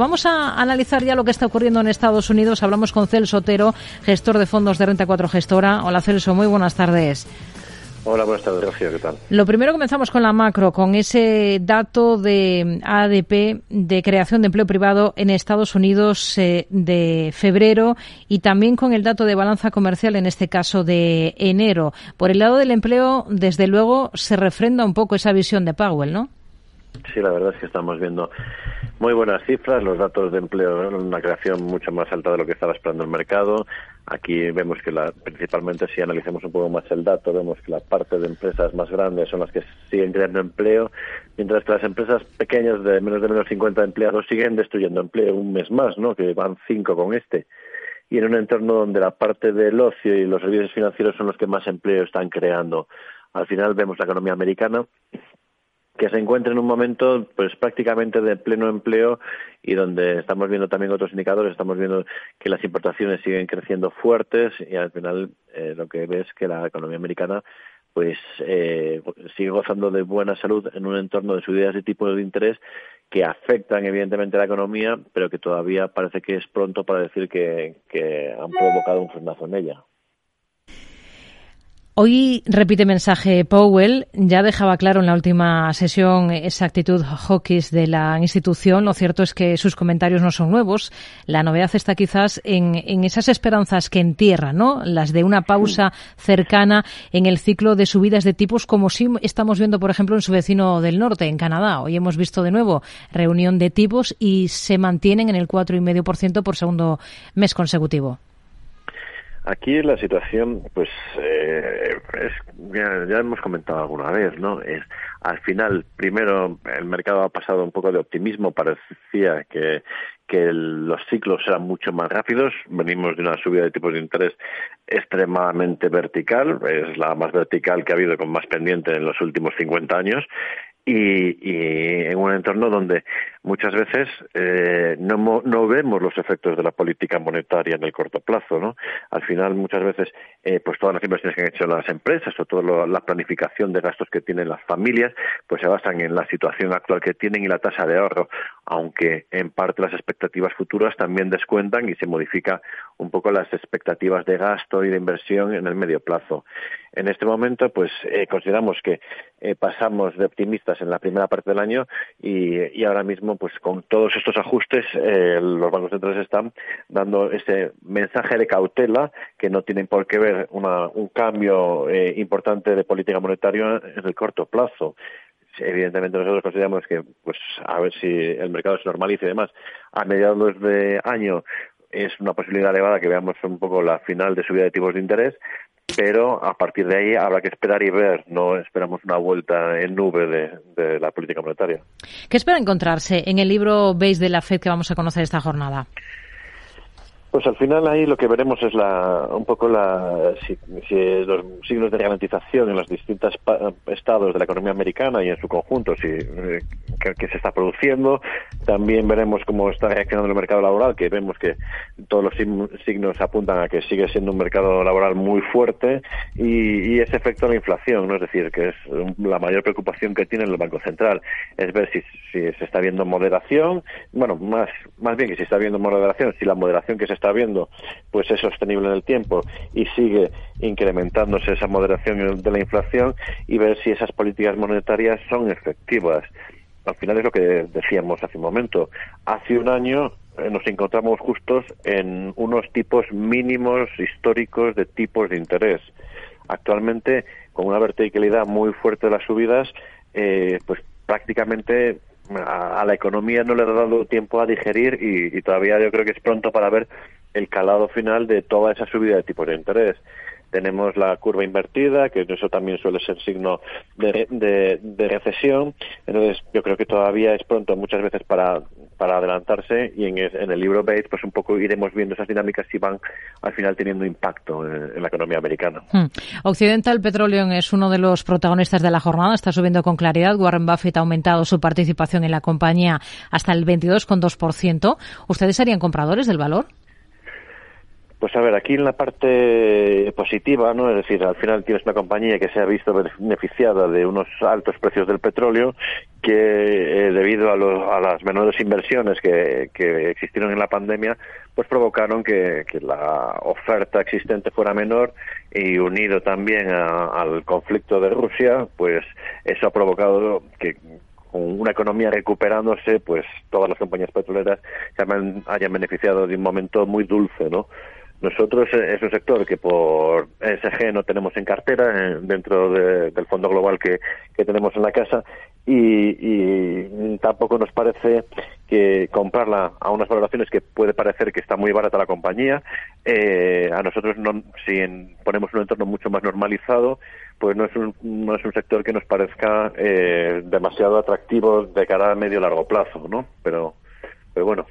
Vamos a analizar ya lo que está ocurriendo en Estados Unidos. Hablamos con Celso Otero, gestor de fondos de Renta 4 Gestora. Hola Celso, muy buenas tardes. Hola, buenas tardes, Rocío, ¿qué tal? Lo primero comenzamos con la macro, con ese dato de ADP de creación de empleo privado en Estados Unidos eh, de febrero y también con el dato de balanza comercial, en este caso de enero. Por el lado del empleo, desde luego, se refrenda un poco esa visión de Powell, ¿no? Sí, la verdad es que estamos viendo muy buenas cifras, los datos de empleo, una creación mucho más alta de lo que estaba esperando el mercado. Aquí vemos que la, principalmente si analizamos un poco más el dato, vemos que la parte de empresas más grandes son las que siguen creando empleo, mientras que las empresas pequeñas de menos de menos 50 empleados siguen destruyendo empleo un mes más, ¿no? Que van cinco con este. Y en un entorno donde la parte del ocio y los servicios financieros son los que más empleo están creando. Al final vemos la economía americana que se encuentra en un momento pues prácticamente de pleno empleo y donde estamos viendo también otros indicadores, estamos viendo que las importaciones siguen creciendo fuertes y al final eh, lo que ves es que la economía americana pues eh, sigue gozando de buena salud en un entorno de subidas de tipos de interés que afectan evidentemente a la economía, pero que todavía parece que es pronto para decir que, que han provocado un frenazo en ella. Hoy repite mensaje Powell, ya dejaba claro en la última sesión esa actitud hawkish de la institución. Lo cierto es que sus comentarios no son nuevos. La novedad está quizás en, esas esperanzas que entierra, ¿no? Las de una pausa cercana en el ciclo de subidas de tipos, como sí estamos viendo, por ejemplo, en su vecino del norte, en Canadá. Hoy hemos visto de nuevo reunión de tipos y se mantienen en el 4,5% por segundo mes consecutivo. Aquí la situación, pues, eh, es, ya, hemos comentado alguna vez, ¿no? Es, al final, primero, el mercado ha pasado un poco de optimismo, parecía que, que los ciclos eran mucho más rápidos, venimos de una subida de tipos de interés extremadamente vertical, es la más vertical que ha habido con más pendiente en los últimos 50 años, y, y, en un entorno donde muchas veces eh, no, no, vemos los efectos de la política monetaria en el corto plazo, ¿no? Al final, muchas veces, eh, pues todas las inversiones que han hecho las empresas o toda la planificación de gastos que tienen las familias, pues se basan en la situación actual que tienen y la tasa de ahorro, aunque en parte las expectativas futuras también descuentan y se modifica un poco las expectativas de gasto y de inversión en el medio plazo. En este momento, pues eh, consideramos que eh, pasamos de optimistas en la primera parte del año y, ahora mismo, pues con todos estos ajustes, eh, los bancos centrales están dando ese mensaje de cautela que no tienen por qué ver un cambio importante de política monetaria en el corto plazo. Evidentemente nosotros consideramos que pues a ver si el mercado se normalice y demás a mediados de año es una posibilidad elevada que veamos un poco la final de subida de tipos de interés, pero a partir de ahí habrá que esperar y ver. No esperamos una vuelta en nube de, la política monetaria. ¿Qué espera encontrarse en el libro Base de la FED que vamos a conocer esta jornada? Pues al final ahí lo que veremos es la, un poco la, si, los signos de garantización en los distintos estados de la economía americana y en su conjunto, si eh, que, se está produciendo. También veremos cómo está reaccionando el mercado laboral, que vemos que todos los signos apuntan a que sigue siendo un mercado laboral muy fuerte y, ese efecto de la inflación, ¿no? es decir, que es la mayor preocupación que tiene el Banco Central, es ver si, si se está viendo moderación, bueno, más, más bien que si está viendo moderación, si la moderación que se está viendo pues es sostenible en el tiempo y sigue incrementándose esa moderación de la inflación y ver si esas políticas monetarias son efectivas. Al final es lo que decíamos hace un momento. Hace un año eh, nos encontramos justos en unos tipos mínimos históricos de tipos de interés. Actualmente, con una verticalidad muy fuerte de las subidas, eh, pues prácticamente a, la economía no le ha dado tiempo a digerir y, todavía yo creo que es pronto para ver el calado final de toda esa subida de tipos de interés. Tenemos la curva invertida, que eso también suele ser signo de, recesión. Entonces, yo creo que todavía es pronto muchas veces para, para adelantarse y en, en el libro Bates, pues un poco iremos viendo esas dinámicas si van al final teniendo impacto en, la economía americana. Hmm. Occidental Petroleum es uno de los protagonistas de la jornada, está subiendo con claridad. Warren Buffett ha aumentado su participación en la compañía hasta el 22,2%. ¿Ustedes serían compradores del valor? Pues a ver, aquí en la parte positiva, ¿no? Es decir, al final tienes una compañía que se ha visto beneficiada de unos altos precios del petróleo que eh, debido a, las menores inversiones que, existieron en la pandemia, pues provocaron que, la oferta existente fuera menor y unido también al conflicto de Rusia, pues eso ha provocado que con una economía recuperándose, pues todas las compañías petroleras se hayan beneficiado de un momento muy dulce, ¿no? Nosotros eh, es un sector que por ESG no tenemos en cartera eh, dentro del fondo global que, tenemos en la casa y, tampoco nos parece que comprarla a unas valoraciones que puede parecer que está muy barata la compañía. Eh, a nosotros, no, si ponemos un entorno mucho más normalizado, pues no es un, no es un sector que nos parezca demasiado atractivo de cara a medio largo plazo, ¿no? Pero, pero bueno.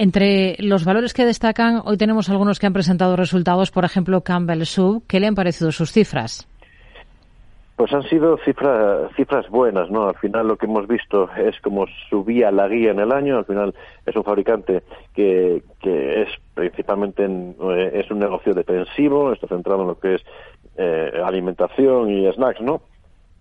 Entre los valores que destacan, hoy tenemos algunos que han presentado resultados, por ejemplo, Campbell Sub. ¿Qué le han parecido sus cifras? Pues han sido cifras, cifras buenas, ¿no? Al final lo que hemos visto es como subía la guía en el año. Al final es un fabricante que, que es principalmente eh, es un negocio defensivo, está centrado en lo que es eh, alimentación y snacks, ¿no?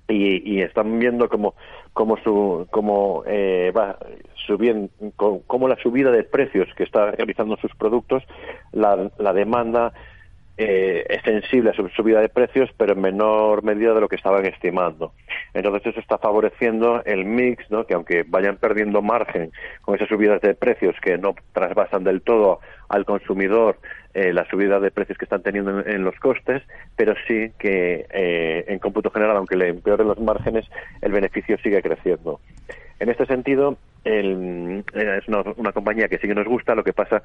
Y, y, están viendo como cómo su cómo eh, va subiendo cómo la subida de precios que está realizando sus productos la, la demanda eh, es sensible a su subida de precios, pero en menor medida de lo que estaban estimando. Entonces eso está favoreciendo el mix, ¿no? que aunque vayan perdiendo margen con esas subidas de precios que no trasvasan del todo al consumidor eh, la subida de precios que están teniendo en, los costes, pero sí que eh, en cómputo general, aunque le empeoren los márgenes, el beneficio sigue creciendo. En este sentido, el, eh, es una, compañía que sí que nos gusta, lo que pasa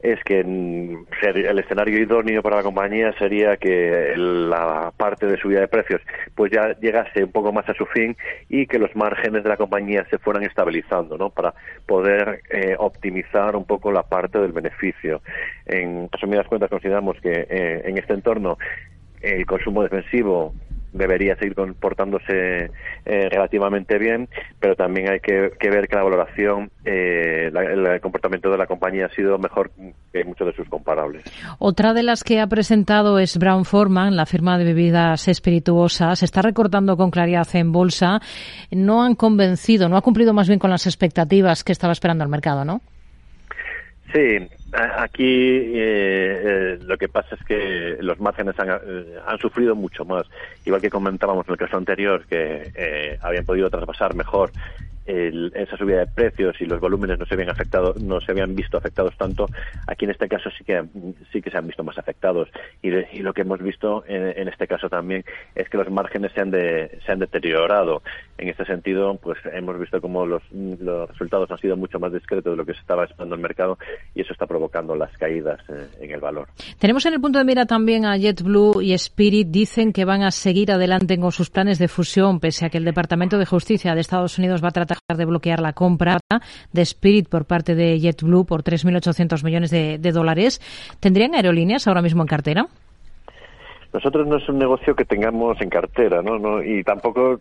es que el escenario idóneo para la compañía sería que la parte de subida de precios pues ya llegase un poco más a su fin y que los márgenes de la compañía se fueran estabilizando, ¿no? Para poder eh, optimizar un poco la parte del beneficio. En resumidas cuentas consideramos que eh, en este entorno el consumo defensivo debería seguir comportándose eh, relativamente bien, pero también hay que, ver que la valoración, eh, el comportamiento de la compañía ha sido mejor que muchos de sus comparables. Otra de las que ha presentado es Brown Forman, la firma de bebidas espirituosas. Está recortando con claridad en bolsa. No han convencido, no ha cumplido más bien con las expectativas que estaba esperando el mercado, ¿no? Sí, aquí eh, eh, lo que pasa es que los márgenes eh, han, sufrido mucho más. Igual que comentábamos en el caso anterior, que habían podido traspasar mejor esa subida de precios y los volúmenes no se habían afectado, no se habían visto afectados tanto, aquí en este caso sí que sí que se han visto más afectados y, lo que hemos visto en, este caso también es que los márgenes se han de, se han deteriorado. En este sentido, pues hemos visto como los, los resultados han sido mucho más discretos de lo que se estaba esperando el mercado y eso está provocando las caídas eh, en el valor. Tenemos en el punto de mira también a JetBlue y Spirit dicen que van a seguir adelante con sus planes de fusión pese a que el Departamento de Justicia de Estados Unidos va a tratar de bloquear la compra de Spirit por parte de JetBlue por 3.800 millones de, dólares. ¿Tendrían aerolíneas ahora mismo en cartera? Nosotros no es un negocio que tengamos en cartera, ¿no? y tampoco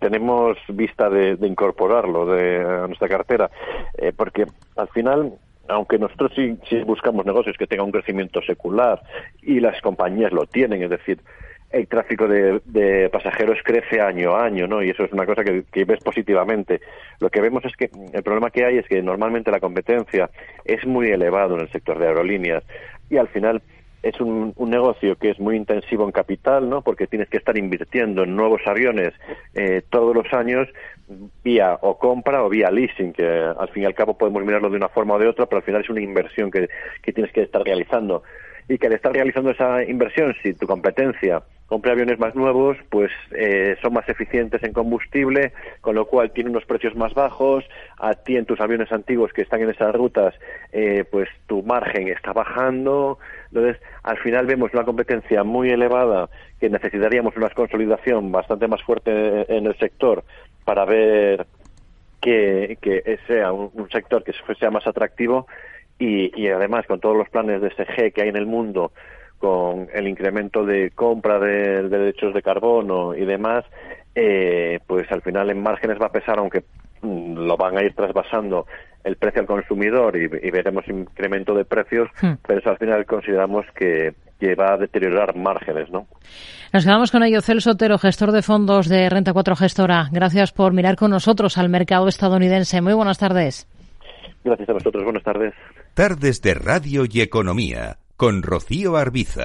tenemos vista de, incorporarlo de, a nuestra cartera, eh, porque al final aunque nosotros sí, buscamos negocios que tengan un crecimiento secular y las compañías lo tienen, es decir, el tráfico de, pasajeros crece año a año, ¿no? Y eso es una cosa que, ves positivamente. Lo que vemos es que el problema que hay es que normalmente la competencia es muy elevado en el sector de aerolíneas y al final es un, negocio que es muy intensivo en capital, ¿no? Porque tienes que estar invirtiendo en nuevos aviones eh, todos los años vía o compra o vía leasing, que al fin y al cabo podemos mirarlo de una forma o de otra, pero al final es una inversión que tienes que estar realizando. Y que al estar realizando esa inversión, si tu competencia compra aviones más nuevos, pues eh, son más eficientes en combustible, con lo cual tienen unos precios más bajos. A ti en tus aviones antiguos que están en esas rutas, eh, pues tu margen está bajando. Entonces, al final vemos una competencia muy elevada que necesitaríamos una consolidación bastante más fuerte en el sector para ver que, que sea un, sector que sea más atractivo y, y además con todos los planes de SG que hay en el mundo con el incremento de compra de, derechos de carbono y demás, eh, pues al final en márgenes va a pesar, aunque mm, lo van a ir trasvasando el precio al consumidor y, veremos incremento de precios, hmm. pero eso al final consideramos que, que va a deteriorar márgenes, ¿no? Nos quedamos con ello. Celso Otero, gestor de fondos de Renta 4 Gestora. Gracias por mirar con nosotros al mercado estadounidense. Muy buenas tardes. Gracias a vosotros. Buenas tardes. Tardes de Radio y Economía con Rocío Arbiza.